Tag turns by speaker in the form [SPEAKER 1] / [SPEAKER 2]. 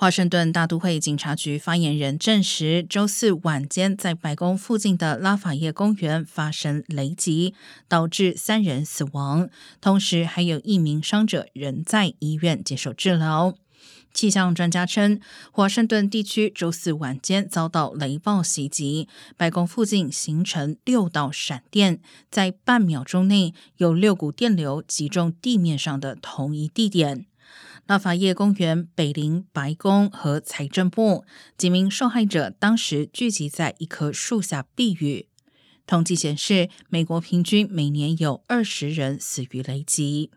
[SPEAKER 1] 华盛顿大都会警察局发言人证实，周四晚间在白宫附近的拉法叶公园发生雷击，导致三人死亡，同时还有一名伤者仍在医院接受治疗。气象专家称，华盛顿地区周四晚间遭到雷暴袭击，白宫附近形成六道闪电，在半秒钟内有六股电流击中地面上的同一地点。拉法叶公园、北邻白宫和财政部，几名受害者当时聚集在一棵树下避雨。统计显示，美国平均每年有二十人死于雷击。